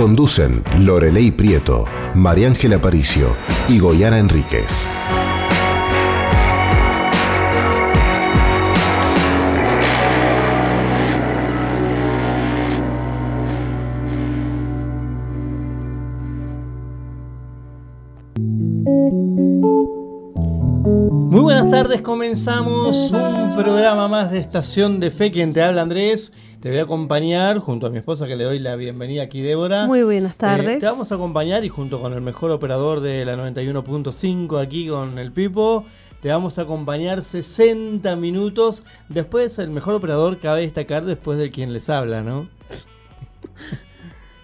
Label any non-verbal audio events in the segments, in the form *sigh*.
Conducen Lorelei Prieto, María Ángela Aparicio y Goyana Enríquez. Comenzamos un programa más de Estación de Fe. Quien te habla Andrés, te voy a acompañar junto a mi esposa que le doy la bienvenida aquí, Débora. Muy buenas Eh, tardes. te vamos a acompañar y junto con el mejor operador de la 91.5 aquí con el Pipo, te vamos a acompañar 60 minutos. Después el mejor operador cabe destacar después de quien les habla, ¿no?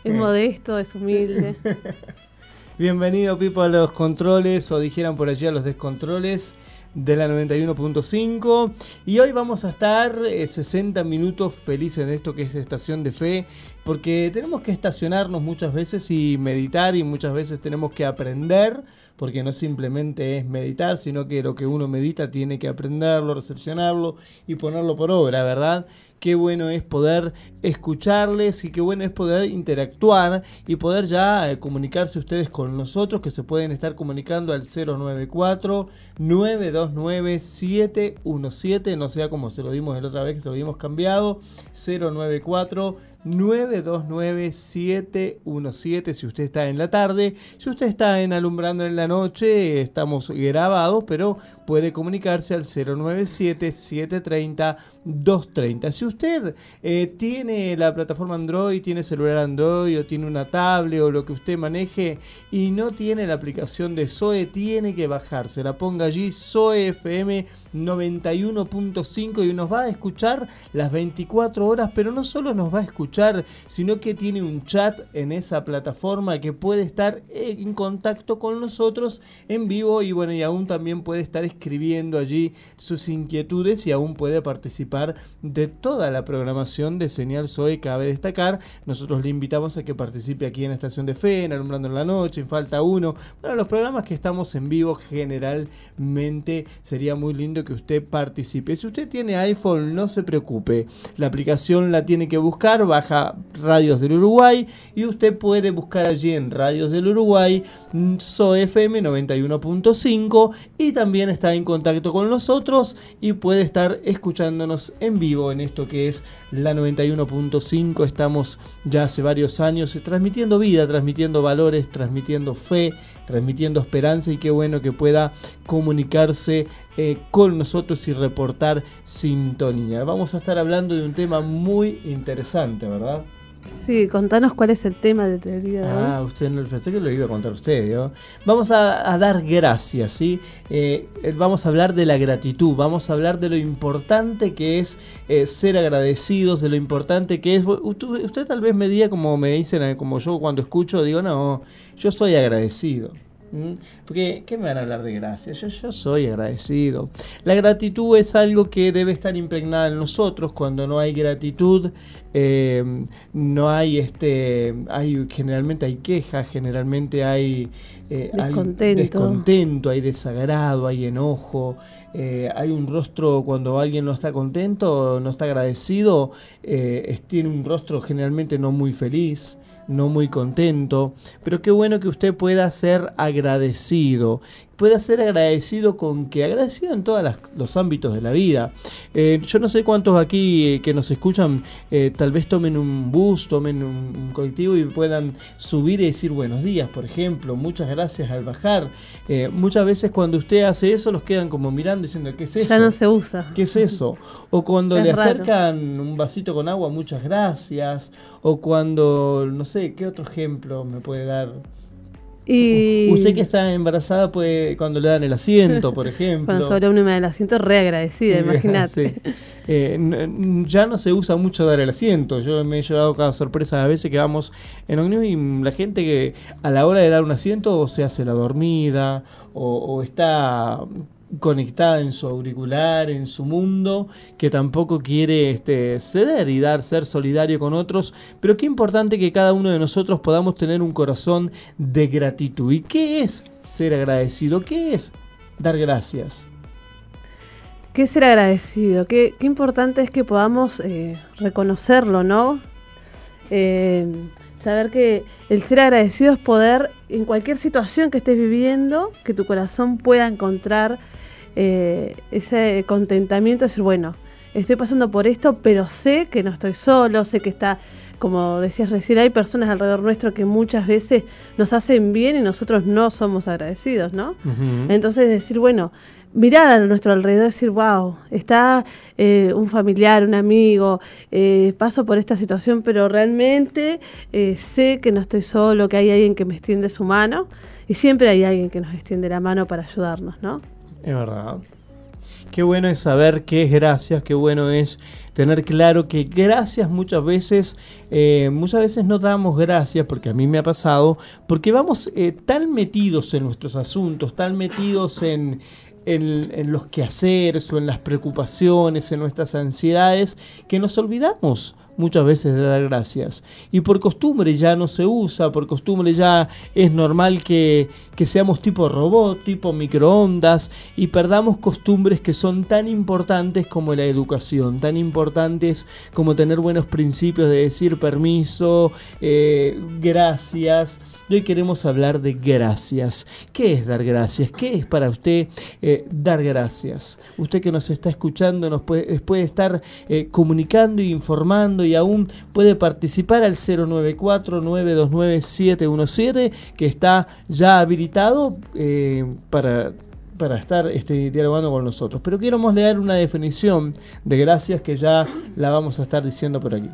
es modesto, es humilde. *laughs* Bienvenido Pipo a los controles o dijeran por allí a los descontroles de la 91.5 y hoy vamos a estar eh, 60 minutos felices en esto que es estación de fe porque tenemos que estacionarnos muchas veces y meditar y muchas veces tenemos que aprender porque no simplemente es meditar sino que lo que uno medita tiene que aprenderlo, recepcionarlo y ponerlo por obra, ¿verdad? Qué bueno es poder escucharles y qué bueno es poder interactuar y poder ya eh, comunicarse ustedes con nosotros que se pueden estar comunicando al 094 929 717, no sea como se lo dimos la otra vez que se lo dimos cambiado, 094 929-717 si usted está en la tarde. Si usted está en Alumbrando en la noche, estamos grabados, pero puede comunicarse al 097-730-230. Si usted eh, tiene la plataforma Android, tiene celular Android o tiene una tablet o lo que usted maneje y no tiene la aplicación de Zoe, tiene que bajarse. La ponga allí Zoe FM 91.5 y nos va a escuchar las 24 horas, pero no solo nos va a escuchar, sino que tiene un chat en esa plataforma que puede estar en contacto con nosotros en vivo y bueno, y aún también puede estar escribiendo allí sus inquietudes y aún puede participar de toda la programación de Señal Zoe. Cabe destacar, nosotros le invitamos a que participe aquí en Estación de Fe, en Alumbrando en la Noche, en Falta Uno, bueno, los programas que estamos en vivo generalmente sería muy lindo que usted participe. Si usted tiene iPhone, no se preocupe, la aplicación la tiene que buscar, baja Radios del Uruguay y usted puede buscar allí en Radios del Uruguay SOFM 91.5 y también está en contacto con nosotros y puede estar escuchándonos en vivo en esto que es la 91.5. Estamos ya hace varios años transmitiendo vida, transmitiendo valores, transmitiendo fe, transmitiendo esperanza y qué bueno que pueda comunicarse eh, con nosotros y reportar sintonía. Vamos a estar hablando de un tema muy interesante, ¿verdad? Sí, contanos cuál es el tema de día de. Ah, usted no pensé que lo iba a contar usted. Vamos a, dar gracias, ¿sí? Eh, vamos a hablar de la gratitud, vamos a hablar de lo importante que es eh, ser agradecidos, de lo importante que es. Usted, usted tal vez me diga como me dicen, eh, como yo cuando escucho, digo, no, yo soy agradecido. ¿Mm? Porque, ¿qué me van a hablar de gracias? Yo, yo soy agradecido. La gratitud es algo que debe estar impregnada en nosotros. Cuando no hay gratitud, eh, no hay este, hay generalmente hay quejas, generalmente hay, eh, hay Descontento. hay desagrado, hay enojo. eh, hay un rostro cuando alguien no está contento, no está agradecido, eh, tiene un rostro generalmente no muy feliz no muy contento, pero qué bueno que usted pueda ser agradecido, pueda ser agradecido con que, agradecido en todos los ámbitos de la vida. Eh, yo no sé cuántos aquí eh, que nos escuchan eh, tal vez tomen un bus, tomen un, un colectivo y puedan subir y decir buenos días, por ejemplo, muchas gracias al bajar. Eh, muchas veces cuando usted hace eso los quedan como mirando diciendo, ¿qué es eso? ya no se usa. ¿Qué es eso? O cuando Es le raro. acercan un vasito con agua, muchas gracias. O cuando, no sé, ¿qué otro ejemplo me puede dar? Y Usted que está embarazada, puede, cuando le dan el asiento, por *laughs* ejemplo. cuando sobre uno me da el asiento, re agradecida, *laughs* imagínate. *laughs* Sí. Eh, ya no se usa mucho dar el asiento. Yo me he llevado cada sorpresa a veces que vamos en Omnibus y la gente que a la hora de dar un asiento o se hace la dormida o, o está conectada en su auricular, en su mundo, que tampoco quiere este, ceder y dar, ser solidario con otros, pero qué importante que cada uno de nosotros podamos tener un corazón de gratitud. ¿Y qué es ser agradecido? ¿Qué es dar gracias? ¿Qué es ser agradecido? Qué, importante es que podamos eh, reconocerlo, ¿no? Eh, saber que el ser agradecido es poder, en cualquier situación que estés viviendo, que tu corazón pueda encontrar eh, ese contentamiento, decir, bueno, estoy pasando por esto, pero sé que no estoy solo, sé que está, como decías recién, hay personas alrededor nuestro que muchas veces nos hacen bien y nosotros no somos agradecidos, ¿no? Entonces decir, bueno, mirar a nuestro alrededor y decir, wow, está eh, un familiar, un amigo, eh, paso por esta situación, pero realmente eh, sé que no estoy solo, que hay alguien que me extiende su mano y siempre hay alguien que nos extiende la mano para ayudarnos, ¿no? Es verdad. Qué bueno es saber qué es gracias, qué bueno es tener claro que gracias muchas veces, eh, muchas veces no damos gracias, porque a mí me ha pasado, porque vamos eh, tan metidos en nuestros asuntos, tan metidos en, en, en los quehaceres o en las preocupaciones, en nuestras ansiedades, que nos olvidamos muchas veces de dar gracias. Y por costumbre ya no se usa, por costumbre ya es normal que, que seamos tipo robot, tipo microondas, y perdamos costumbres que son tan importantes como la educación, tan importantes como tener buenos principios de decir permiso, eh, gracias. Hoy queremos hablar de gracias. ¿Qué es dar gracias? ¿Qué es para usted eh, dar gracias? Usted que nos está escuchando nos puede, puede estar eh, comunicando y informando y aún puede participar al 094-929-717 que está ya habilitado eh, para, para estar este, dialogando con nosotros. Pero queremos leer una definición de gracias que ya la vamos a estar diciendo por aquí.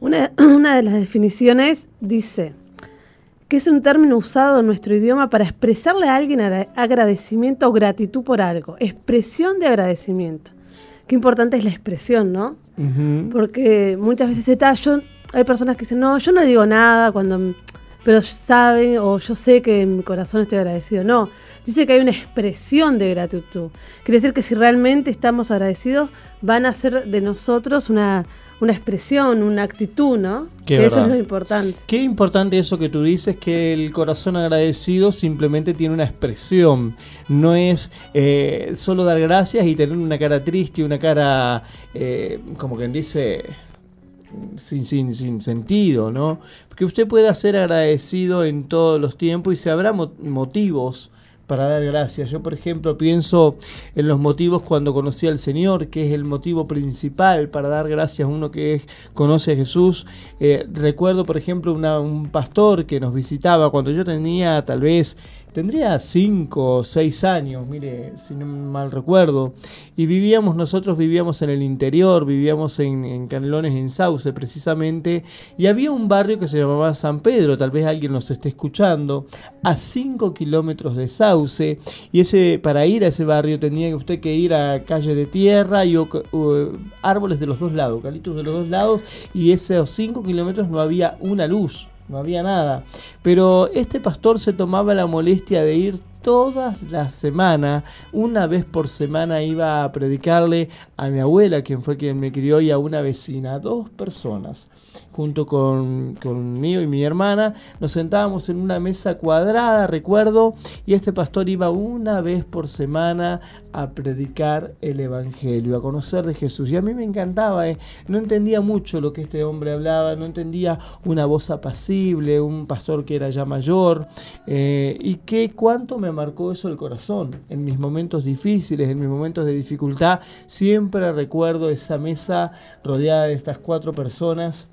Una, *clears throat* una de las definiciones dice que es un término usado en nuestro idioma para expresarle a alguien agra- agradecimiento o gratitud por algo. Expresión de agradecimiento. Qué importante es la expresión, ¿no? Porque muchas veces está, yo, hay personas que dicen, no, yo no digo nada cuando, pero saben o yo sé que en mi corazón estoy agradecido. No, dice que hay una expresión de gratitud. Quiere decir que si realmente estamos agradecidos, van a ser de nosotros una, una expresión, una actitud, ¿no? Qué que eso es lo importante. Qué importante eso que tú dices, que el corazón agradecido simplemente tiene una expresión. No es eh, solo dar gracias y tener una cara triste, una cara, eh, como quien dice, sin, sin, sin sentido, ¿no? Porque usted puede ser agradecido en todos los tiempos y se habrá mo- motivos para dar gracias. Yo, por ejemplo, pienso en los motivos cuando conocí al Señor, que es el motivo principal para dar gracias a uno que es- conoce a Jesús. Eh, recuerdo, por ejemplo, una- un pastor que nos visitaba cuando yo tenía tal vez, tendría 5 o 6 años, mire, si no mal recuerdo, y vivíamos, nosotros vivíamos en el interior, vivíamos en, Canelones, en Sauce precisamente, y había un barrio que se llamaba San Pedro, tal vez alguien nos esté escuchando, a 5 kilómetros de Sauce, y ese para ir a ese barrio tenía usted que ir a calle de tierra y árboles de los dos lados, eucaliptos de los dos lados, y esos 5 kilómetros no había una luz. No había nada. Pero este pastor se tomaba la molestia de ir todas las semanas, una vez por semana iba a predicarle a mi abuela, quien fue quien me crió, y a una vecina, dos personas, junto con, conmigo y mi hermana, nos sentábamos en una mesa cuadrada, recuerdo, y este pastor iba una vez por semana a predicar el Evangelio, a conocer de Jesús. Y a mí me encantaba, eh. no entendía mucho lo que este hombre hablaba, no entendía una voz apacible, un pastor que era ya mayor, eh, y que cuánto me marcó eso el corazón. En mis momentos difíciles, en mis momentos de dificultad, siempre recuerdo esa mesa rodeada de estas cuatro personas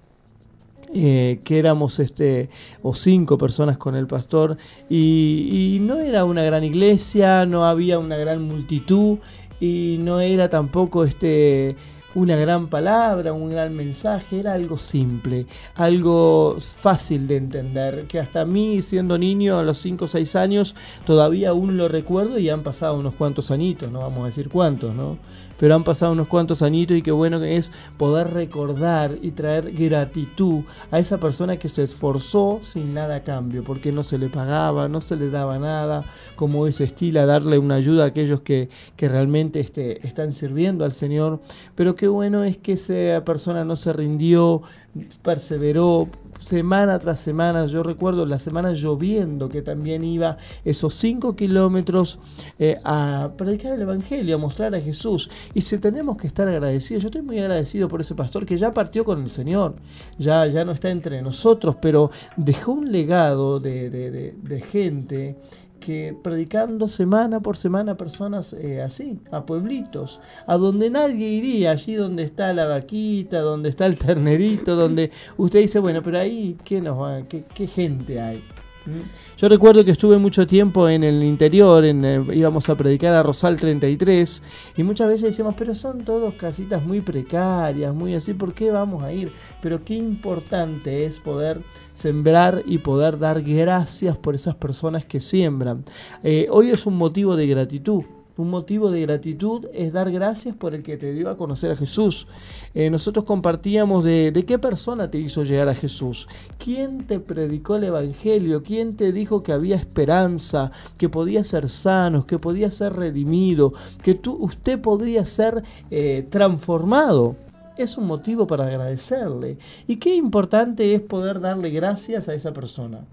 eh, que éramos este o cinco personas con el pastor y, y no era una gran iglesia, no había una gran multitud y no era tampoco este una gran palabra, un gran mensaje, era algo simple, algo fácil de entender, que hasta mí siendo niño a los 5 o 6 años todavía aún lo recuerdo y han pasado unos cuantos añitos, no vamos a decir cuántos, ¿no? Pero han pasado unos cuantos añitos y qué bueno que es poder recordar y traer gratitud a esa persona que se esforzó sin nada a cambio, porque no se le pagaba, no se le daba nada, como ese estilo, darle una ayuda a aquellos que, que realmente este, están sirviendo al Señor, pero qué bueno es que esa persona no se rindió, perseveró, semana tras semana. Yo recuerdo la semana lloviendo que también iba esos cinco kilómetros eh, a predicar el Evangelio, a mostrar a Jesús. Y si tenemos que estar agradecidos, yo estoy muy agradecido por ese pastor que ya partió con el Señor, ya, ya no está entre nosotros, pero dejó un legado de, de gente que predicando semana por semana personas eh, así, a pueblitos, a donde nadie iría, allí donde está la vaquita, donde está el ternerito, donde usted dice, bueno, pero ahí, ¿qué, nos va, qué, qué gente hay? ¿Mm? Yo recuerdo que estuve mucho tiempo en el interior, en, íbamos a predicar a Rosal 33 y muchas veces decíamos, pero son todos casitas muy precarias, muy así, ¿por qué vamos a ir? Pero qué importante es poder sembrar y poder dar gracias por esas personas que siembran. Eh, hoy es un motivo de gratitud. Un motivo de gratitud es dar gracias por el que te dio a conocer a Jesús. Eh, nosotros compartíamos de, de, qué persona te hizo llegar a Jesús, quién te predicó el Evangelio, quién te dijo que había esperanza, que podía ser sano, que podía ser redimido, que tú, usted podría ser eh, transformado es un motivo para agradecerle. Y qué importante es poder darle gracias a esa persona.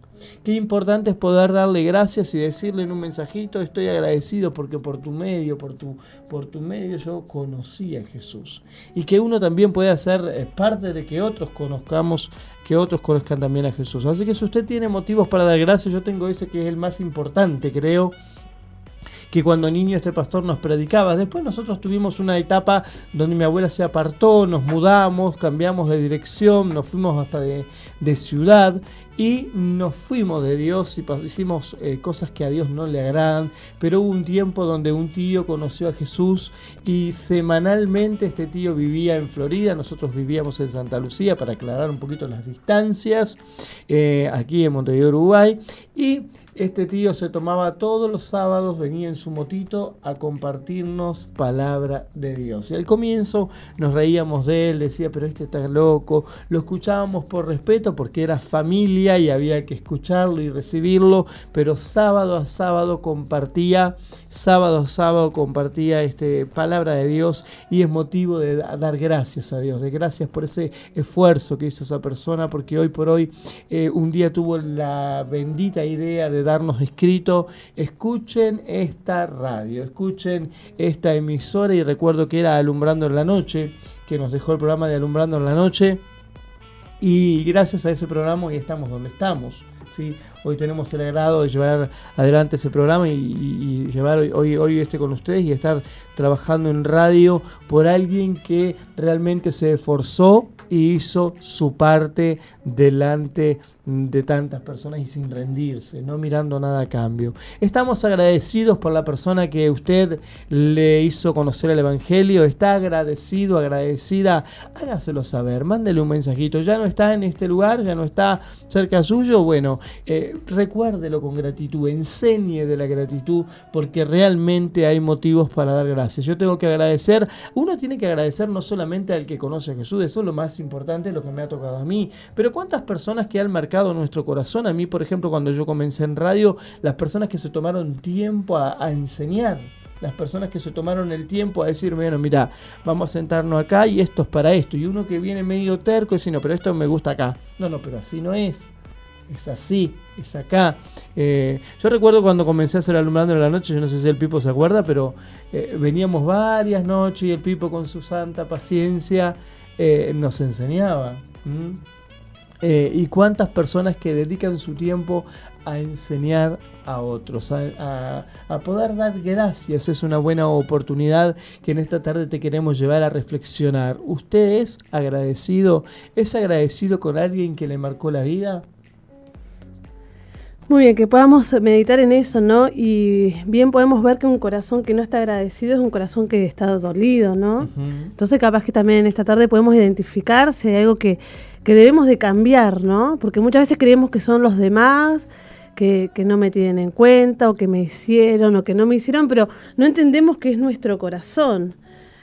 Qué importante es poder darle gracias y decirle en un mensajito, estoy agradecido porque por tu medio, por tu, por tu medio yo conocí a Jesús. Y que uno también pueda ser eh, parte de que otros conozcamos, que otros conozcan también a Jesús. Así que si usted tiene motivos para dar gracias, yo tengo ese que es el más importante, creo que cuando niño este pastor nos predicaba. Después nosotros tuvimos una etapa donde mi abuela se apartó, nos mudamos, cambiamos de dirección, nos fuimos hasta de, ciudad y nos fuimos de Dios y hicimos eh, cosas que a Dios no le agradan, pero hubo un tiempo donde un tío conoció a Jesús y semanalmente este tío vivía en Florida, nosotros vivíamos en Santa Lucía para aclarar un poquito las distancias, eh, aquí en Montevideo, Uruguay, y este tío se tomaba todos los sábados, venía en su motito a compartirnos palabra de Dios. Y al comienzo nos reíamos de él, decía, pero este está loco. Lo escuchábamos por respeto porque era familia y había que escucharlo y recibirlo, pero sábado a sábado compartía, sábado a sábado compartía este, palabra de Dios y es motivo de dar gracias a Dios, de gracias por ese esfuerzo que hizo esa persona, porque hoy por hoy eh, un día tuvo la bendita idea de darnos escrito, escuchen esta radio, escuchen esta emisora y recuerdo que era Alumbrando en la Noche, que nos dejó el programa de Alumbrando en la Noche y gracias a ese programa hoy estamos donde estamos. ¿sí? Hoy tenemos el agrado de llevar adelante ese programa y, llevar hoy, hoy este con ustedes y estar trabajando en radio por alguien que realmente se esforzó y hizo su parte delante de tantas personas y sin rendirse, no mirando nada a cambio. Estamos agradecidos por la persona que usted le hizo conocer el Evangelio, está agradecido, agradecida, hágaselo saber, mándele un mensajito, ya no está en este lugar, ya no está cerca suyo, bueno, eh, recuérdelo con gratitud, enseñe de la gratitud, porque realmente hay motivos para dar gracias. Yo tengo que agradecer, uno tiene que agradecer no solamente al que conoce a Jesús, eso es lo más importante, lo que me ha tocado a mí, pero cuántas personas que han marcado nuestro corazón. A mí, por ejemplo, cuando yo comencé en radio, las personas que se tomaron tiempo a, enseñar, las personas que se tomaron el tiempo a decir, bueno, mira, vamos a sentarnos acá y esto es para esto. Y uno que viene medio terco y dice, no, pero esto me gusta acá. No, no, pero así no es. Es así, es acá. Eh, yo recuerdo cuando comencé a hacer alumbrando en la noche, yo no sé si el Pipo se acuerda, pero eh, veníamos varias noches y el Pipo con su santa paciencia eh, nos enseñaba. Eh, y cuántas personas que dedican su tiempo a enseñar a otros, a, poder dar gracias. Es una buena oportunidad que en esta tarde te queremos llevar a reflexionar. ¿Usted es agradecido? ¿Es agradecido con alguien que le marcó la vida? Muy bien, que podamos meditar en eso, ¿no? Y bien podemos ver que un corazón que no está agradecido es un corazón que está dolido, ¿no? Entonces capaz que también en esta tarde podemos identificar si hay algo que, que debemos de cambiar, ¿no? Porque muchas veces creemos que son los demás, que, que, no me tienen en cuenta, o que me hicieron, o que no me hicieron, pero no entendemos que es nuestro corazón.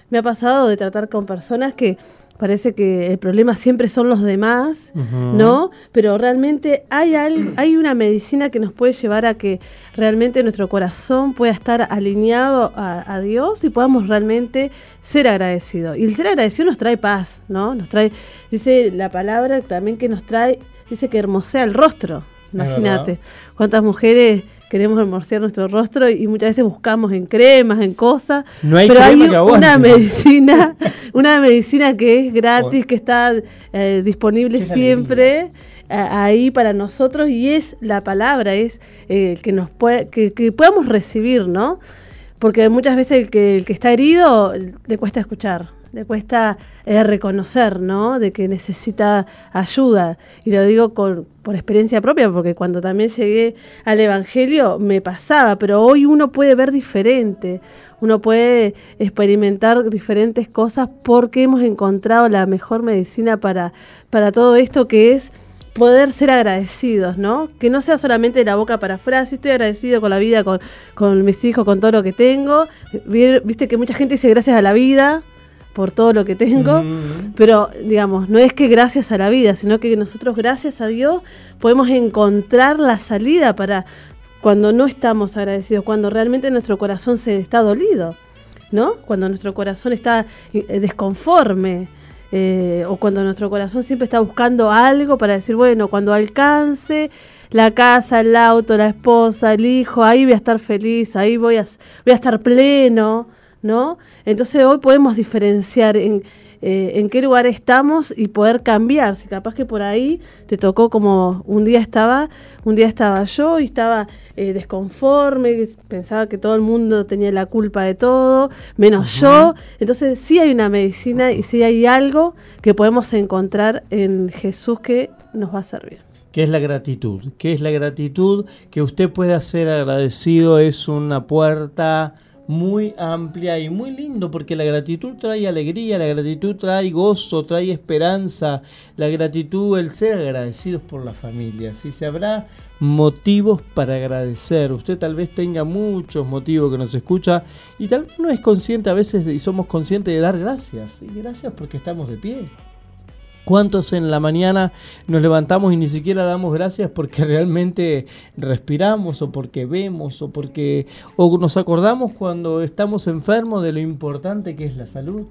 Me ha pasado de tratar con personas que parece que el problema siempre son los demás, ¿no? Pero realmente hay, hay una medicina que nos puede llevar a que realmente nuestro corazón pueda estar alineado a, Dios y podamos realmente ser agradecidos. Y el ser agradecido nos trae paz, ¿no? Nos trae, dice la palabra también que nos trae, dice que hermosea el rostro. Imagínate cuántas mujeres queremos hermosear nuestro rostro y muchas veces buscamos en cremas, en cosas. No hay pero hay una medicina, *laughs* una medicina que es gratis, que está eh, disponible siempre ahí para nosotros y es la palabra, es eh, que nos puede, que, que, podamos recibir, ¿no? Porque muchas veces el que, el que está herido le cuesta escuchar le cuesta eh, reconocer, ¿no? De que necesita ayuda. Y lo digo con, por experiencia propia, porque cuando también llegué al Evangelio me pasaba, pero hoy uno puede ver diferente, uno puede experimentar diferentes cosas porque hemos encontrado la mejor medicina para, para todo esto que es poder ser agradecidos, ¿no? Que no sea solamente la boca para afuera, sí estoy agradecido con la vida, con, con mis hijos, con todo lo que tengo. Viste que mucha gente dice gracias a la vida, por todo lo que tengo, pero digamos, no es que gracias a la vida, sino que nosotros gracias a Dios podemos encontrar la salida para cuando no estamos agradecidos, cuando realmente nuestro corazón se está dolido, ¿no? Cuando nuestro corazón está eh, desconforme. Eh, o cuando nuestro corazón siempre está buscando algo para decir, bueno, cuando alcance la casa, el auto, la esposa, el hijo, ahí voy a estar feliz, ahí voy a, voy a estar pleno, ¿no? Entonces hoy podemos diferenciar en, eh, en qué lugar estamos y poder cambiar. Si capaz que por ahí te tocó como un día estaba, un día estaba yo y estaba eh, desconforme, pensaba que todo el mundo tenía la culpa de todo, menos yo. Entonces sí hay una medicina y sí hay algo que podemos encontrar en Jesús que nos va a servir. ¿Qué es la gratitud? ¿Qué es la gratitud? Que usted pueda ser agradecido es una puerta muy amplia y muy lindo porque la gratitud trae alegría, la gratitud trae gozo, trae esperanza, la gratitud, el ser agradecidos por la familia. Si se habrá motivos para agradecer. Usted tal vez tenga muchos motivos que nos escucha y tal vez no es consciente a veces y somos conscientes de dar gracias. Y gracias porque estamos de pie. ¿Cuántos en la mañana nos levantamos y ni siquiera damos gracias porque *laughs* realmente respiramos o porque vemos o porque o nos acordamos cuando estamos enfermos de lo importante que es la salud?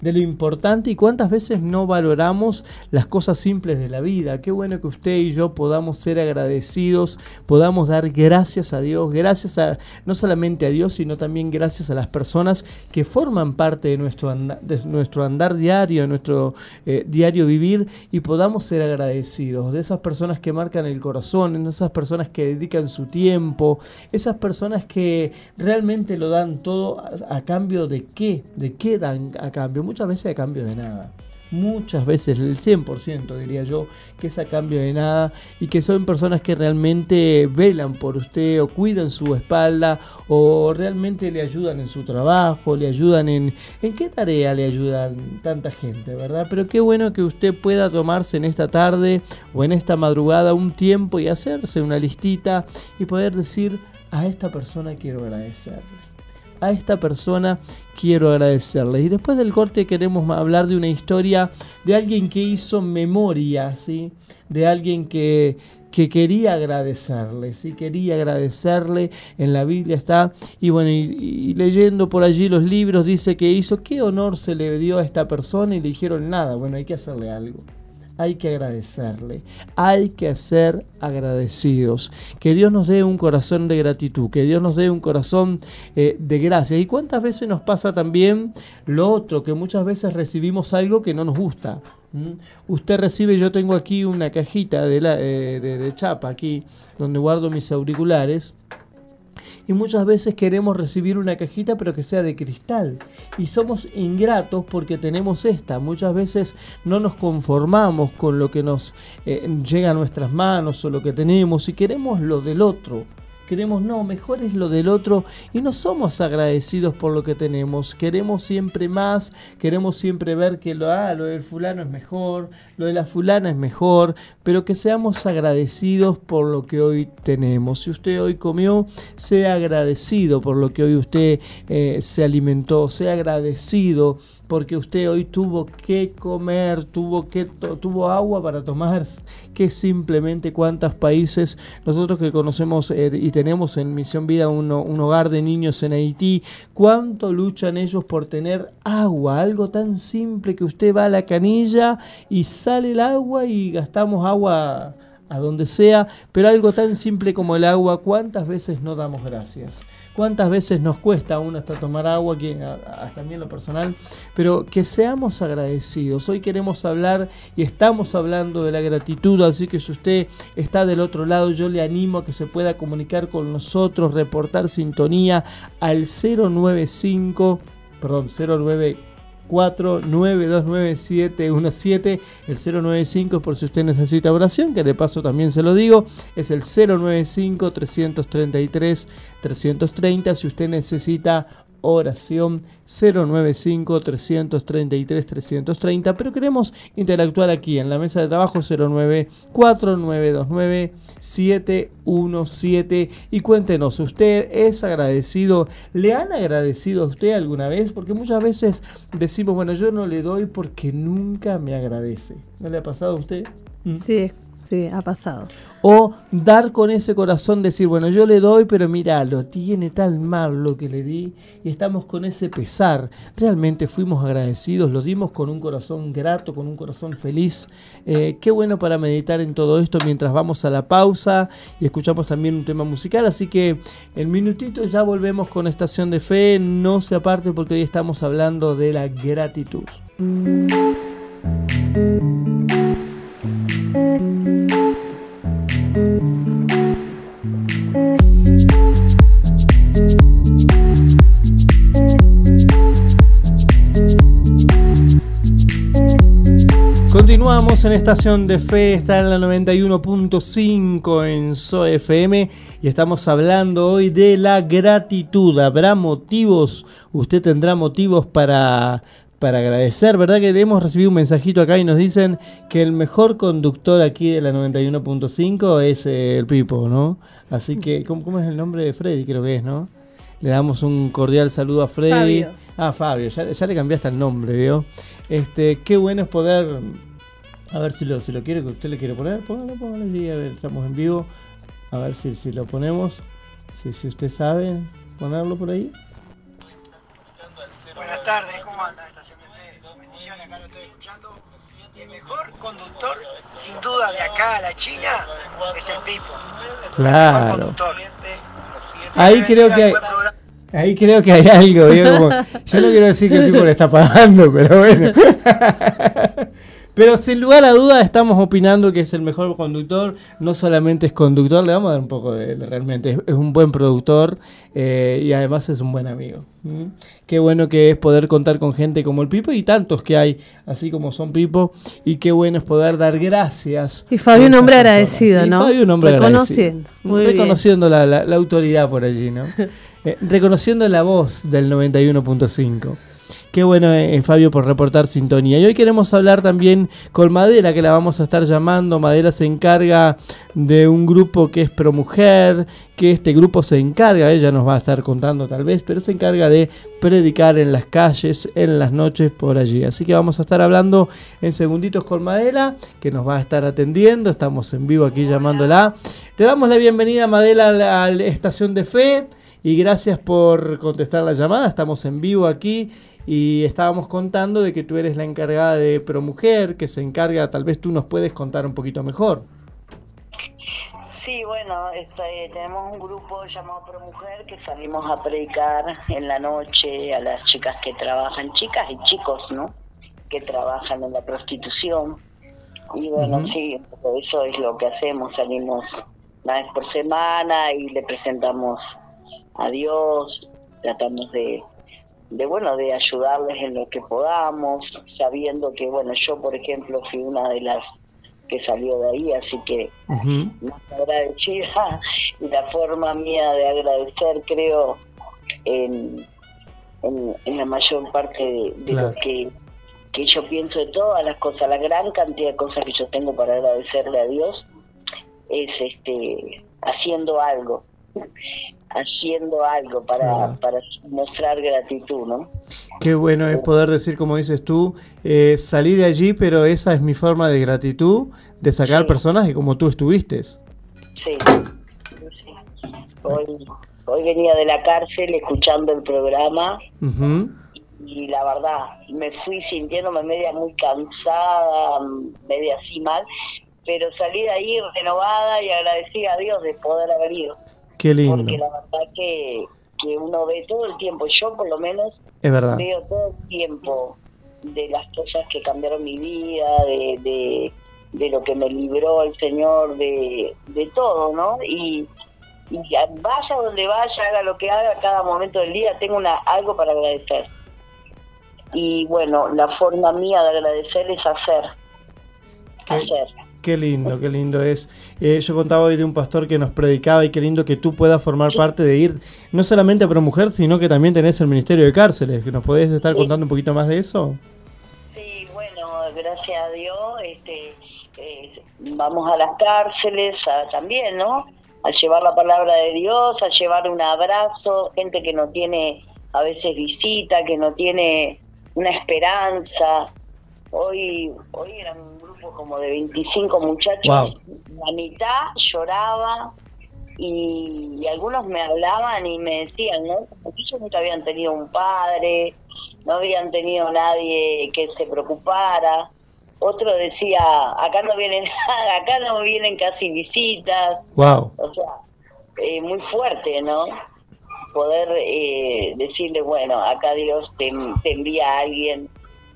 De lo importante y cuántas veces no valoramos las cosas simples de la vida. Qué bueno que usted y yo podamos ser agradecidos, podamos dar gracias a Dios, gracias a no solamente a Dios, sino también gracias a las personas que forman parte de nuestro de nuestro andar diario, de nuestro eh, diario vivir y podamos ser agradecidos de esas personas que marcan el corazón, de esas personas que dedican su tiempo, esas personas que realmente lo dan todo a cambio de qué, de qué dan a cambio muchas veces a cambio de nada. Muchas veces, el 100% diría yo, que es a cambio de nada y que son personas que realmente velan por usted o cuidan su espalda o realmente le ayudan en su trabajo, le ayudan en... ¿En qué tarea le ayudan tanta gente, verdad? Pero qué bueno que usted pueda tomarse en esta tarde o en esta madrugada un tiempo y hacerse una listita y poder decir, a esta persona quiero agradecerle a esta persona quiero agradecerle. Y después del corte queremos hablar de una historia de alguien que hizo memoria, ¿sí? de alguien que, que quería agradecerle, ¿sí? quería agradecerle, en la Biblia está, y bueno, y, leyendo por allí los libros dice que hizo, qué honor se le dio a esta persona y le dijeron nada, bueno, hay que hacerle algo hay que agradecerle, hay que ser agradecidos. Que Dios nos dé un corazón de gratitud, que Dios nos dé un corazón eh, de gracia. ¿Y cuántas veces nos pasa también lo otro, que muchas veces recibimos algo que no nos gusta? ¿Mm? Usted recibe, yo tengo aquí una cajita de, la, eh, de chapa, aquí donde guardo mis auriculares. Y muchas veces queremos recibir una cajita pero que sea de cristal. Y somos ingratos porque tenemos esta. Muchas veces no nos conformamos con lo que nos eh, llega a nuestras manos o lo que tenemos y queremos lo del otro queremos, no, mejor es lo del otro y no somos agradecidos por lo que tenemos. Queremos siempre más, queremos siempre ver que lo, ah, lo del fulano es mejor, lo de la fulana es mejor, pero que seamos agradecidos por lo que hoy tenemos. Si usted hoy comió, sea agradecido por lo que hoy usted eh, se alimentó, sea agradecido porque usted hoy tuvo que comer, tuvo que tuvo agua para tomar, que simplemente cuántos países nosotros que conocemos eh, y tenemos en Misión Vida un hogar de niños en Haití, cuánto luchan ellos por tener agua, algo tan simple que usted va a la canilla y sale el agua y gastamos agua a donde sea, pero algo tan simple como el agua, ¿cuántas veces no damos gracias? Cuántas veces nos cuesta aún hasta tomar agua, aquí, hasta a mí en lo personal, pero que seamos agradecidos. Hoy queremos hablar y estamos hablando de la gratitud, así que si usted está del otro lado, yo le animo a que se pueda comunicar con nosotros, reportar sintonía al 095, perdón, 09 49299717, el 095 por si usted necesita oración, que de paso también se lo digo, es el 095 333 330 si usted necesita oración 095 333 330, pero queremos interactuar aquí en la mesa de trabajo 09 4929 717 y cuéntenos, ¿usted es agradecido? ¿Le han agradecido a usted alguna vez? Porque muchas veces decimos, bueno, yo no le doy porque nunca me agradece. ¿No le ha pasado a usted? ¿Mm? Sí, ha pasado. O dar con ese corazón, decir, bueno, yo le doy, pero mira, lo tiene tan mal lo que le di y estamos con ese pesar. Realmente fuimos agradecidos, lo dimos con un corazón grato, con un corazón feliz. Eh, qué bueno para meditar en todo esto mientras vamos a la pausa y escuchamos también un tema musical. Así que en minutito ya volvemos con Estación de Fe. No se aparte porque hoy estamos hablando de la gratitud. Continuamos en Estación de Fe, está en la 91.5 en SOFM y estamos hablando hoy de la gratitud. ¿Habrá motivos? ¿Usted tendrá motivos para, para agradecer? ¿Verdad que hemos recibido un mensajito acá y nos dicen que el mejor conductor aquí de la 91.5 es el Pipo, ¿no? Así que, *laughs* ¿cómo, es el nombre de Freddy? Creo que es, ¿no? Le damos un cordial saludo a Freddy. Ah, Fabio, ya, ya le cambiaste el nombre, ¿vio? Este, qué bueno es poder. A ver si lo, si lo quiere, que usted le quiere poner. Póngalo, póngalo allí. A ver, estamos en vivo. A ver si, si lo ponemos. Si, si usted sabe ponerlo por ahí. Buenas tardes, ¿cómo anda? Estación de Fe. Bendiciones, acá lo estoy escuchando. el mejor conductor, sin duda, de acá a la China es el Pipo. Claro. Ahí creo que. Ahí creo que hay algo. Yo, no quiero decir que el tipo le está pagando, pero bueno. *laughs* Pero sin lugar a dudas estamos opinando que es el mejor conductor. No solamente es conductor, le vamos a dar un poco de realmente. Es, un buen productor eh, y además es un buen amigo. Qué bueno que es poder contar con gente como el Pipo y tantos que hay, así como son Pipo. Y qué bueno es poder dar gracias. Y Fabio un hombre agradecido, ¿no? Fabio un hombre Reconociendo. Reconociendo la, la, autoridad por allí, ¿no? *laughs* Eh, reconociendo la voz del 91.5. Qué bueno, eh, eh, Fabio, por reportar sintonía. Y hoy queremos hablar también con Madera, que la vamos a estar llamando. Madera se encarga de un grupo que es Promujer, que este grupo se encarga, ella nos va a estar contando tal vez, pero se encarga de predicar en las calles, en las noches, por allí. Así que vamos a estar hablando en segunditos con Madela, que nos va a estar atendiendo. Estamos en vivo aquí llamándola. Te damos la bienvenida, Madela, a la Estación de Fe. Y gracias por contestar la llamada. Estamos en vivo aquí y estábamos contando de que tú eres la encargada de Promujer, que se encarga, tal vez tú nos puedes contar un poquito mejor. Sí, bueno, este, tenemos un grupo llamado Promujer que salimos a predicar en la noche a las chicas que trabajan, chicas y chicos, ¿no? Que trabajan en la prostitución. Y bueno, sí, eso es lo que hacemos, salimos una vez por semana y le presentamos a Dios, tratamos de, de bueno de ayudarles en lo que podamos, sabiendo que bueno yo por ejemplo fui una de las que salió de ahí, así que Ujú. más agradecida y la forma mía de agradecer creo en, en, en la mayor parte de, de Claro. lo que, que yo pienso de todas las cosas, la gran cantidad de cosas que yo tengo para agradecerle a Dios es este haciendo algo, haciendo algo para, para mostrar gratitud, ¿no? Qué bueno es poder decir, como dices tú, eh, salí de allí, pero esa es mi forma de gratitud, de sacar Sí. personas que como tú estuviste. Sí. sí. Hoy, hoy venía de la cárcel escuchando el programa Ujú. y la verdad me fui sintiéndome media muy cansada, media así mal, pero salí de ahí renovada y agradecida a Dios de poder haber ido, Qué lindo, porque la verdad que, que uno ve todo el tiempo, yo por lo menos es verdad. veo todo el tiempo de las cosas que cambiaron mi vida, de, de, de lo que me libró el Señor, de, de todo, ¿no? Y, y vaya donde vaya, haga lo que haga, cada momento del día tengo una, algo para agradecer. Y bueno, la forma mía de agradecer es hacer. Qué- Hacer. Qué lindo, qué lindo es. Eh, yo contaba hoy de un pastor que nos predicaba y qué lindo que tú puedas formar parte de ir no solamente a Pro Mujer, sino que también tenés el Ministerio de Cárceles. ¿Nos podés estar contando un poquito más de eso? Sí, bueno, gracias a Dios, este, eh, vamos a las cárceles a- también, ¿no? A llevar la palabra de Dios, a llevar un abrazo, gente que no tiene a veces visita, que no tiene una esperanza. Hoy, hoy eran grupo como de 25 muchachos, Wow. la mitad lloraba y, y algunos me hablaban y me decían, ¿no? Ellos nunca habían tenido un padre, no habían tenido nadie que se preocupara. Otro decía, acá no vienen, *laughs* acá no vienen casi visitas. Wow. O sea, eh, muy fuerte, ¿no? Poder eh, decirle, bueno, acá Dios te, te envía a alguien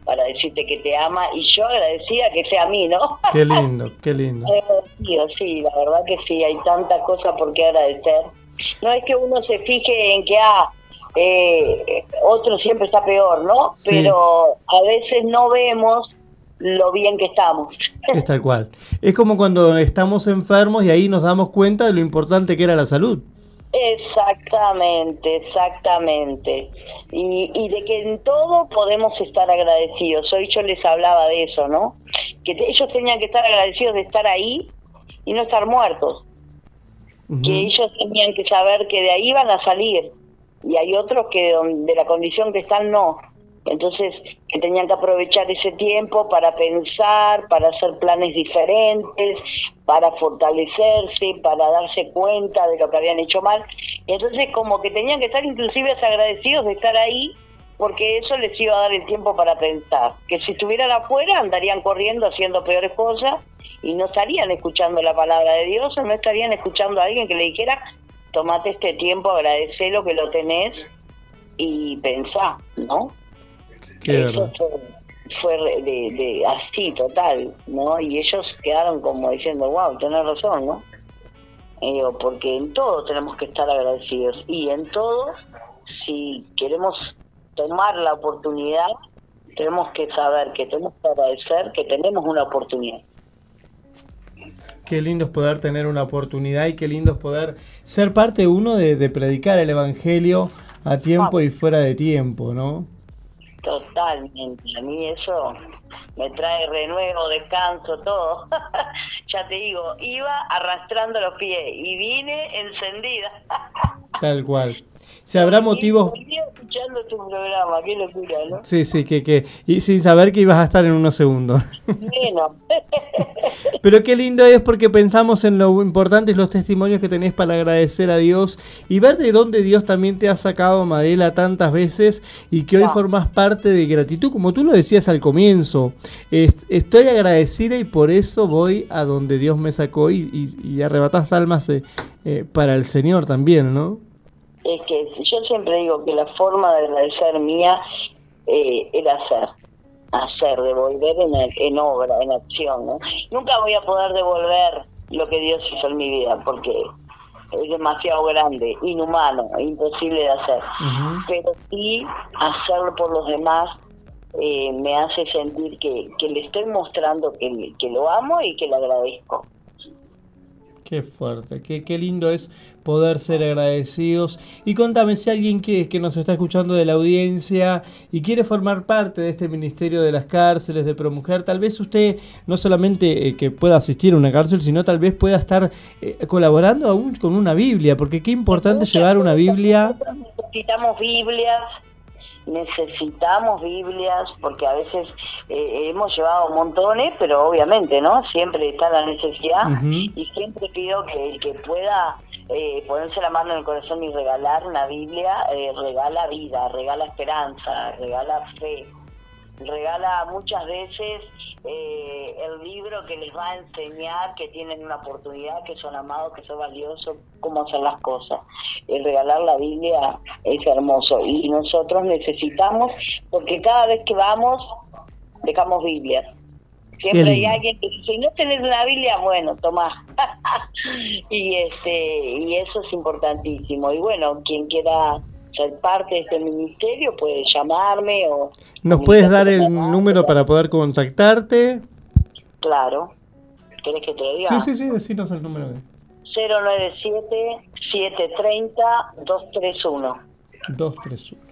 para decirte que te ama y yo agradecida que sea a mí, ¿no? *laughs* Qué lindo, qué lindo. Agradecido, sí, la verdad que sí, hay tantas cosas por qué agradecer. No es que uno se fije en que, ah, eh, otro siempre está peor, ¿no? Sí. Pero a veces no vemos lo bien que estamos. Es *laughs* tal cual. Es como cuando estamos enfermos y ahí nos damos cuenta de lo importante que era la salud. Exactamente, exactamente. Y, y de que en todo podemos estar agradecidos. Hoy yo les hablaba de eso, ¿no? Que te- ellos tenían que estar agradecidos de estar ahí y no estar muertos. Que ellos tenían que saber que de ahí van a salir. Y hay otros que de la condición que están no. Entonces, que tenían que aprovechar ese tiempo para pensar, para hacer planes diferentes, para fortalecerse, para darse cuenta de lo que habían hecho mal. Y entonces, como que tenían que estar inclusive agradecidos de estar ahí, porque eso les iba a dar el tiempo para pensar. Que si estuvieran afuera, andarían corriendo haciendo peores cosas y no estarían escuchando la palabra de Dios o no estarían escuchando a alguien que le dijera, tomate este tiempo, agradece lo que lo tenés y pensá, ¿no? Eso fue, de, de así, total, ¿no? Y ellos quedaron como diciendo, wow, tenés razón, ¿no? Digo, porque en todo tenemos que estar agradecidos. Y en todo, si queremos tomar la oportunidad, tenemos que saber que tenemos que agradecer que tenemos una oportunidad. Qué lindo es poder tener una oportunidad y qué lindo es poder ser parte uno de, de predicar el Evangelio a tiempo y fuera de tiempo, ¿no? Totalmente. A mí eso me trae renuevo, descanso, todo. *laughs* ya te digo, iba arrastrando los pies y vine encendida. Tal cual. Si habrá motivos... Escuchando tu programa, qué locura, ¿no? Sí, sí, que, que... Y sin saber que ibas a estar en unos segundos. Bueno, *laughs* Pero qué lindo es porque pensamos en lo importantes los testimonios que tenés para agradecer a Dios y ver de dónde Dios también te ha sacado, Madela, tantas veces y que hoy Ah. formas parte de gratitud, como tú lo decías al comienzo. Est- estoy agradecida y por eso voy a donde Dios me sacó y, y, y arrebatás almas eh, eh, para el Señor también, ¿no? Es que yo siempre digo que la forma de agradecer mía eh, era hacer, hacer, devolver en, en obra, en acción. ¿no? Nunca voy a poder devolver lo que Dios hizo en mi vida, porque es demasiado grande, inhumano, imposible de hacer. Pero sí hacerlo por los demás eh, me hace sentir que, que le estoy mostrando que, que lo amo y que le agradezco. Qué fuerte, qué, qué lindo es poder ser agradecidos. Y contame si alguien que, que nos está escuchando de la audiencia y quiere formar parte de este Ministerio de las Cárceles de Promujer, tal vez usted no solamente eh, que pueda asistir a una cárcel, sino tal vez pueda estar eh, colaborando aún con una Biblia, porque qué importante llevar una Biblia. Necesitamos Biblias, necesitamos Biblias, porque a veces eh, hemos llevado montones, pero obviamente, ¿no? Siempre está la necesidad y siempre pido que el que pueda eh, ponerse la mano en el corazón y regalar una Biblia, eh, regala vida, regala esperanza, regala fe, regala muchas veces eh, el libro que les va a enseñar que tienen una oportunidad, que son amados, que son valiosos, cómo hacer las cosas. El regalar la Biblia es hermoso y nosotros necesitamos, porque cada vez que vamos, dejamos Biblias. Siempre hay alguien que dice, no tenés una Biblia, bueno, toma. *laughs* y este y eso es importantísimo. Y bueno, quien quiera ser parte de este ministerio puede llamarme o... ¿Nos puedes dar el número para poder contactarte? Claro. ¿Querés que te lo diga? Sí, sí, sí, decinos el número. 097-730-231. 231.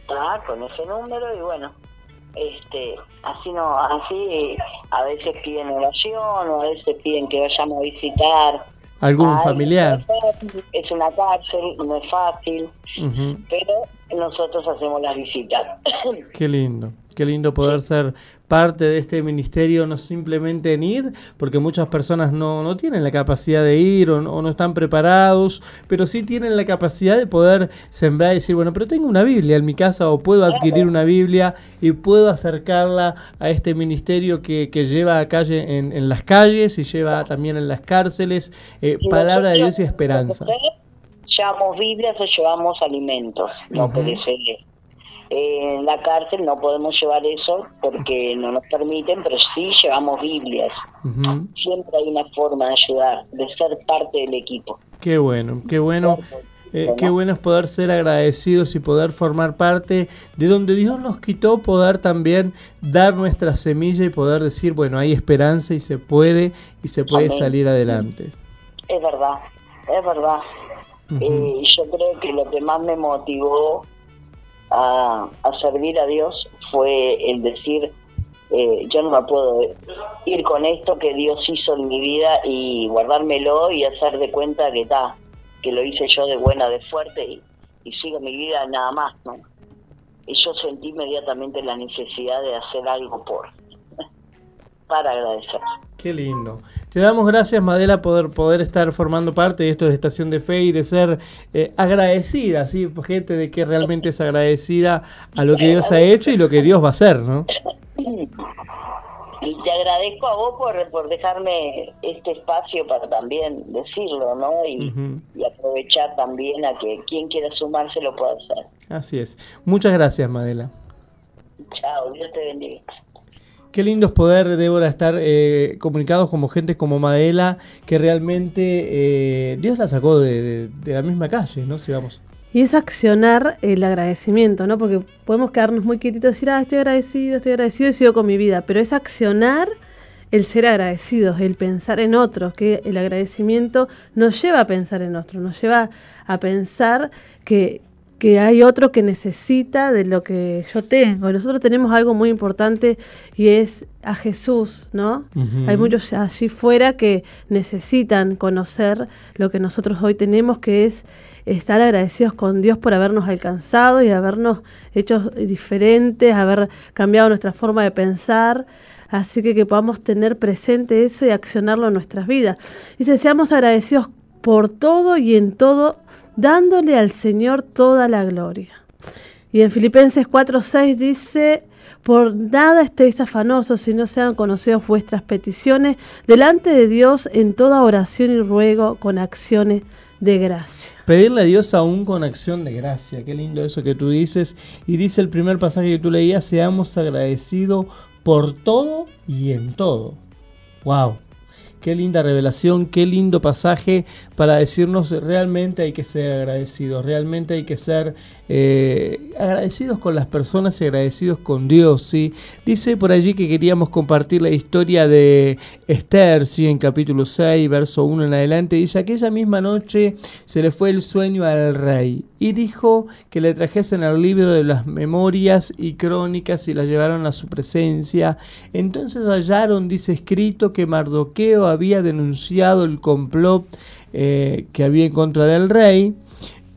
Está con ese número y bueno, este, así no, así eh, a veces piden oración o a veces piden que vayamos a visitar. ¿Algún familiar? Es una cárcel, no es fácil, pero nosotros hacemos las visitas. Qué lindo, qué lindo poder ser parte de este ministerio, no simplemente en ir, porque muchas personas no, no tienen la capacidad de ir o no, o no están preparados, pero sí tienen la capacidad de poder sembrar y decir, bueno, pero tengo una Biblia en mi casa o puedo adquirir una Biblia y puedo acercarla a este ministerio que, que lleva a calle en, en las calles y lleva también en las cárceles eh, palabra de Dios y esperanza. Llevamos Biblias o llevamos alimentos, no Ujú. perecederos. Eh, en la cárcel no podemos llevar eso porque no nos permiten, pero sí llevamos Biblias. Siempre hay una forma de ayudar, de ser parte del equipo. Qué bueno, qué bueno. Eh, qué bueno es poder ser agradecidos y poder formar parte de donde Dios nos quitó, poder también dar nuestra semilla y poder decir, bueno, hay esperanza y se puede y se puede Amén. salir adelante. Es verdad, es verdad. Eh, yo creo que lo que más me motivó a, a servir a Dios fue el decir, eh, yo no me puedo ir con esto que Dios hizo en mi vida y guardármelo y hacer de cuenta que está, que lo hice yo de buena, de fuerte y, y sigo mi vida nada más. Y yo sentí inmediatamente la necesidad de hacer algo por, para agradecer. Qué lindo. Te damos gracias, Madela, por poder estar formando parte de esto de Estación de Fe y de ser eh, agradecida, ¿sí? gente de que realmente es agradecida a lo que Dios ha hecho y lo que Dios va a hacer, ¿no? Y te agradezco a vos por, por dejarme este espacio para también decirlo, ¿no? Y aprovechar también a que quien quiera sumarse lo pueda hacer. Así es. Muchas gracias, Madela. Chao, Dios te bendiga. Qué lindo es poder, Débora, estar eh, comunicados como gente como Madela, que realmente eh, Dios la sacó de, de- la misma calle, ¿no? Si vamos. Y es accionar el agradecimiento, ¿no? Porque podemos quedarnos muy quietitos y decir, ah, estoy agradecido, estoy agradecido y sigo con mi vida. Pero es accionar el ser agradecidos, el pensar en otros, que el agradecimiento nos lleva a pensar en otros, nos lleva a pensar que, que hay otro que necesita de lo que yo tengo. Nosotros tenemos algo muy importante y es a Jesús, ¿no? Hay muchos allí fuera que necesitan conocer lo que nosotros hoy tenemos, que es estar agradecidos con Dios por habernos alcanzado y habernos hecho diferentes, haber cambiado nuestra forma de pensar. Así que que podamos tener presente eso y accionarlo en nuestras vidas. Dice, seamos agradecidos por todo y en todo, dándole al Señor toda la gloria. Y en Filipenses 4:6 dice, por nada estéis afanosos si no sean conocidos vuestras peticiones delante de Dios en toda oración y ruego con acciones de gracia. Pedirle a Dios aún con acción de gracia. Qué lindo eso que tú dices. Y dice el primer pasaje que tú leías, seamos agradecidos por todo y en todo. Wow. Qué linda revelación, qué lindo pasaje para decirnos realmente hay que ser agradecidos, realmente hay que ser eh, agradecidos con las personas y agradecidos con Dios. ¿sí? Dice por allí que queríamos compartir la historia de Esther, ¿sí? en capítulo 6, verso 1 en adelante. Dice, aquella misma noche se le fue el sueño al rey y dijo que le trajesen el libro de las memorias y crónicas y la llevaron a su presencia. Entonces hallaron, dice escrito, que Mardoqueo había denunciado el complot eh, que había en contra del rey,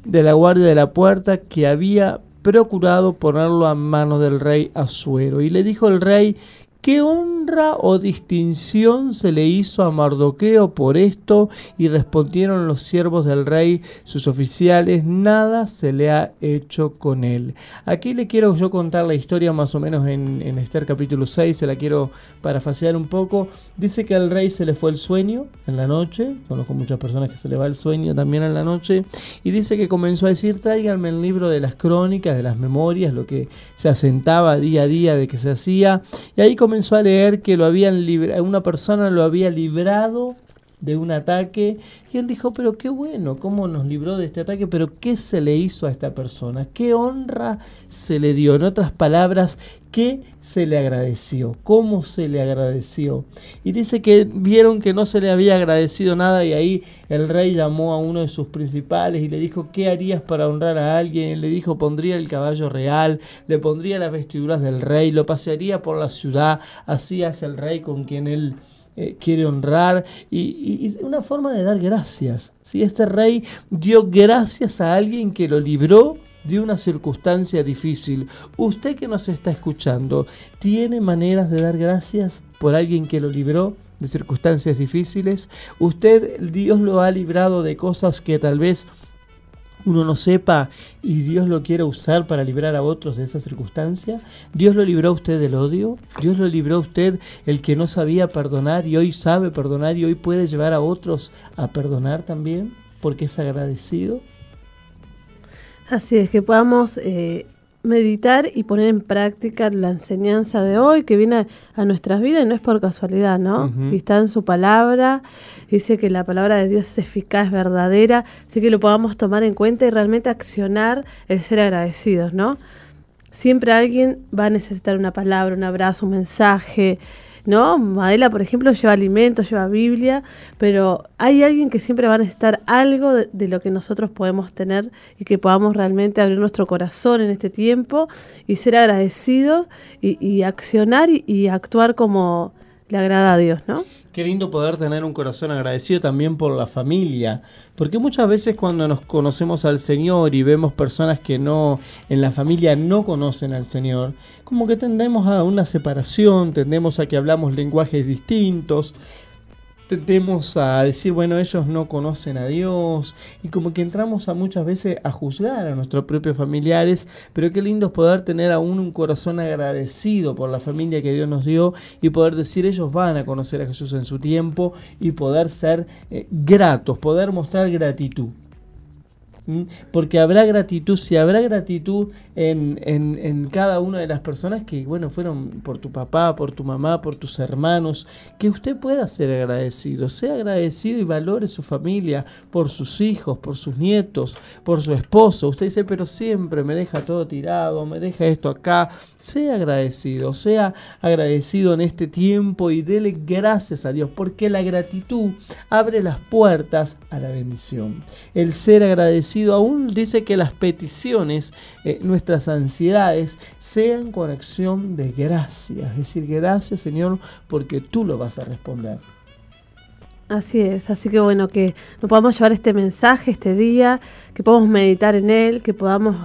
de la guardia de la puerta, que había procurado ponerlo a manos del rey Asuero. Y le dijo el rey ¿Qué honra o distinción se le hizo a Mardoqueo por esto? Y respondieron los siervos del rey, sus oficiales, nada se le ha hecho con él. Aquí le quiero yo contar la historia más o menos en, en Esther capítulo 6, se la quiero parafasear un poco. Dice que al rey se le fue el sueño en la noche, conozco muchas personas que se le va el sueño también en la noche, y dice que comenzó a decir, tráiganme el libro de las crónicas, de las memorias, lo que se asentaba día a día de que se hacía, y ahí comenzó comenzó a leer que lo habían una persona lo había librado de un ataque y él dijo, pero qué bueno, cómo nos libró de este ataque, pero qué se le hizo a esta persona, qué honra se le dio, en otras palabras, qué se le agradeció, cómo se le agradeció. Y dice que vieron que no se le había agradecido nada y ahí el rey llamó a uno de sus principales y le dijo, ¿qué harías para honrar a alguien? Y le dijo, pondría el caballo real, le pondría las vestiduras del rey, lo pasearía por la ciudad, así hace el rey con quien él eh, quiere honrar y, una forma de dar gracias. si Este rey dio gracias a alguien que lo libró de una circunstancia difícil. Usted que nos está escuchando, ¿tiene maneras de dar gracias por alguien que lo libró de circunstancias difíciles? Usted, Dios lo ha librado de cosas que tal vez uno no sepa y Dios lo quiere usar para librar a otros de esa circunstancia? ¿Dios lo libró a usted del odio? ¿Dios lo libró a usted el que no sabía perdonar y hoy sabe perdonar y hoy puede llevar a otros a perdonar también porque es agradecido? Así es, que podamos eh, meditar y poner en práctica la enseñanza de hoy que viene a nuestras vidas y no es por casualidad, ¿no? Y está en su palabra, dice que la palabra de Dios es eficaz, verdadera, así que lo podamos tomar en cuenta y realmente accionar el ser agradecidos, ¿no? Siempre alguien va a necesitar una palabra, un abrazo, un mensaje, ¿no? Madela, por ejemplo, lleva alimentos, lleva Biblia, pero hay alguien que siempre va a necesitar algo de, lo que nosotros podemos tener y que podamos realmente abrir nuestro corazón en este tiempo y ser agradecidos y, accionar y actuar como le agrada a Dios, ¿no? Qué lindo poder tener un corazón agradecido también por la familia, porque muchas veces cuando nos conocemos al Señor y vemos personas que no en la familia no conocen al Señor, como que tendemos a una separación, tendemos a que hablamos lenguajes distintos, tendemos a decir, bueno, ellos no conocen a Dios y como que entramos a muchas veces a juzgar a nuestros propios familiares, pero qué lindo es poder tener aún un corazón agradecido por la familia que Dios nos dio y poder decir, ellos van a conocer a Jesús en su tiempo y poder ser eh, gratos, poder mostrar gratitud. Porque habrá gratitud, si habrá gratitud en, en, en, cada una de las personas que, bueno, fueron por tu papá, por tu mamá, por tus hermanos, que usted pueda ser agradecido, sea agradecido y valore su familia, por sus hijos, por sus nietos, por su esposo. Usted dice, pero siempre me deja todo tirado, me deja esto acá. Sea agradecido, sea agradecido en este tiempo y dele gracias a Dios, porque la gratitud abre las puertas a la bendición. El ser agradecido aún dice que las peticiones, eh, nuestras ansiedades, sean con acción de gracias. Es decir, gracias Señor porque tú lo vas a responder. Así es, así que bueno, que nos podamos llevar este mensaje este día, que podamos meditar en él, que podamos...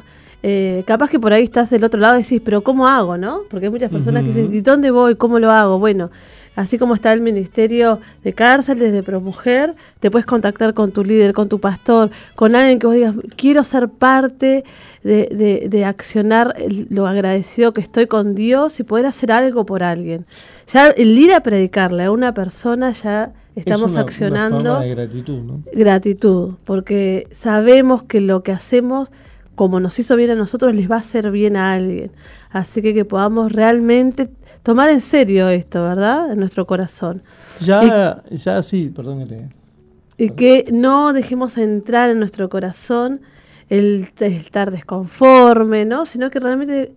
Eh, capaz que por ahí estás del otro lado y decís, pero ¿cómo hago? ¿no? Porque hay muchas personas que dicen, ¿y dónde voy? ¿Cómo lo hago? Bueno, así como está el Ministerio de Cárceles de Promujer, te puedes contactar con tu líder, con tu pastor, con alguien que vos digas, quiero ser parte de, accionar lo agradecido que estoy con Dios y poder hacer algo por alguien. Ya el ir a predicarle a una persona ya estamos accionando gratitud, ¿no? gratitud, porque sabemos que lo que hacemos como nos hizo bien a nosotros, les va a hacer bien a alguien. Así que que podamos realmente tomar en serio esto, ¿verdad? En nuestro corazón. Ya, ya sí, perdón. Y que no dejemos entrar en nuestro corazón el, el estar desconforme, ¿no? Sino que realmente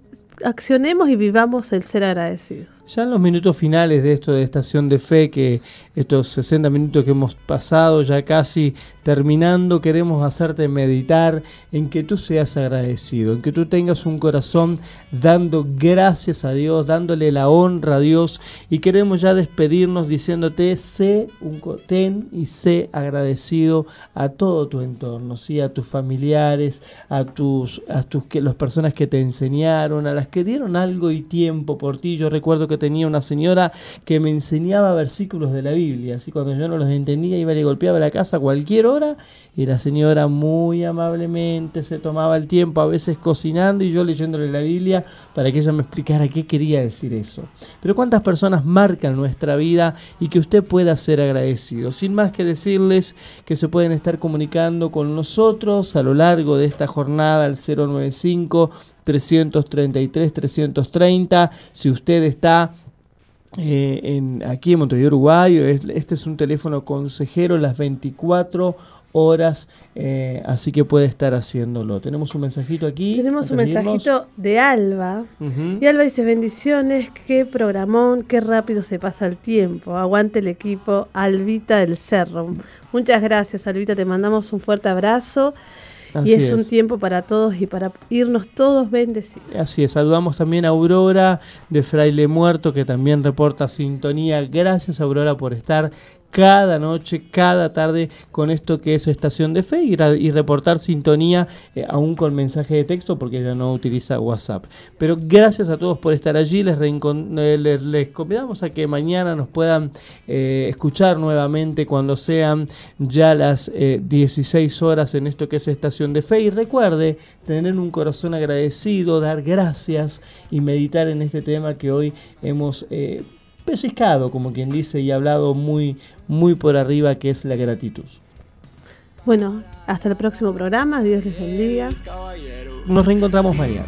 accionemos y vivamos el ser agradecidos. Ya en los minutos finales de esto de estación de fe, que estos 60 minutos que hemos pasado, ya casi terminando, queremos hacerte meditar en que tú seas agradecido, en que tú tengas un corazón dando gracias a Dios, dándole la honra a Dios y queremos ya despedirnos diciéndote, sé un ten y sé agradecido a todo tu entorno, ¿sí? a tus familiares, a tus, a tus que las personas que te enseñaron, a las que dieron algo y tiempo por ti. Yo recuerdo que tenía una señora que me enseñaba versículos de la Biblia. Así cuando yo no los entendía, iba y le golpeaba la casa a cualquier hora y la señora muy amablemente se tomaba el tiempo, a veces cocinando y yo leyéndole la Biblia para que ella me explicara qué quería decir eso. Pero cuántas personas marcan nuestra vida y que usted pueda ser agradecido. Sin más que decirles que se pueden estar comunicando con nosotros a lo largo de esta jornada al 095 333 330. Si usted está eh, en, aquí en Montevideo, Uruguay, este es un teléfono consejero las 24 horas, eh, así que puede estar haciéndolo. Tenemos un mensajito aquí. Tenemos un mensajito de Alba. Y Alba dice, bendiciones, qué programón, qué rápido se pasa el tiempo. Aguante el equipo, Albita del Cerro. Muchas gracias, Albita, te mandamos un fuerte abrazo y es, un tiempo para todos y para irnos todos bendecidos. Así es, saludamos también a Aurora de Fraile Muerto que también reporta sintonía. Gracias Aurora por estar cada noche, cada tarde con esto que es Estación de Fe y, reportar sintonía eh, aún con mensaje de texto porque ella no utiliza WhatsApp. Pero gracias a todos por estar allí, les, eh, les, convidamos a que mañana nos puedan eh, escuchar nuevamente cuando sean ya las 16 horas en esto que es Estación de Fe y recuerde tener un corazón agradecido, dar gracias y meditar en este tema que hoy hemos pescado, como quien dice, y hablado muy, muy por arriba, que es la gratitud. Bueno, hasta el próximo programa, Dios les bendiga. Nos reencontramos mañana.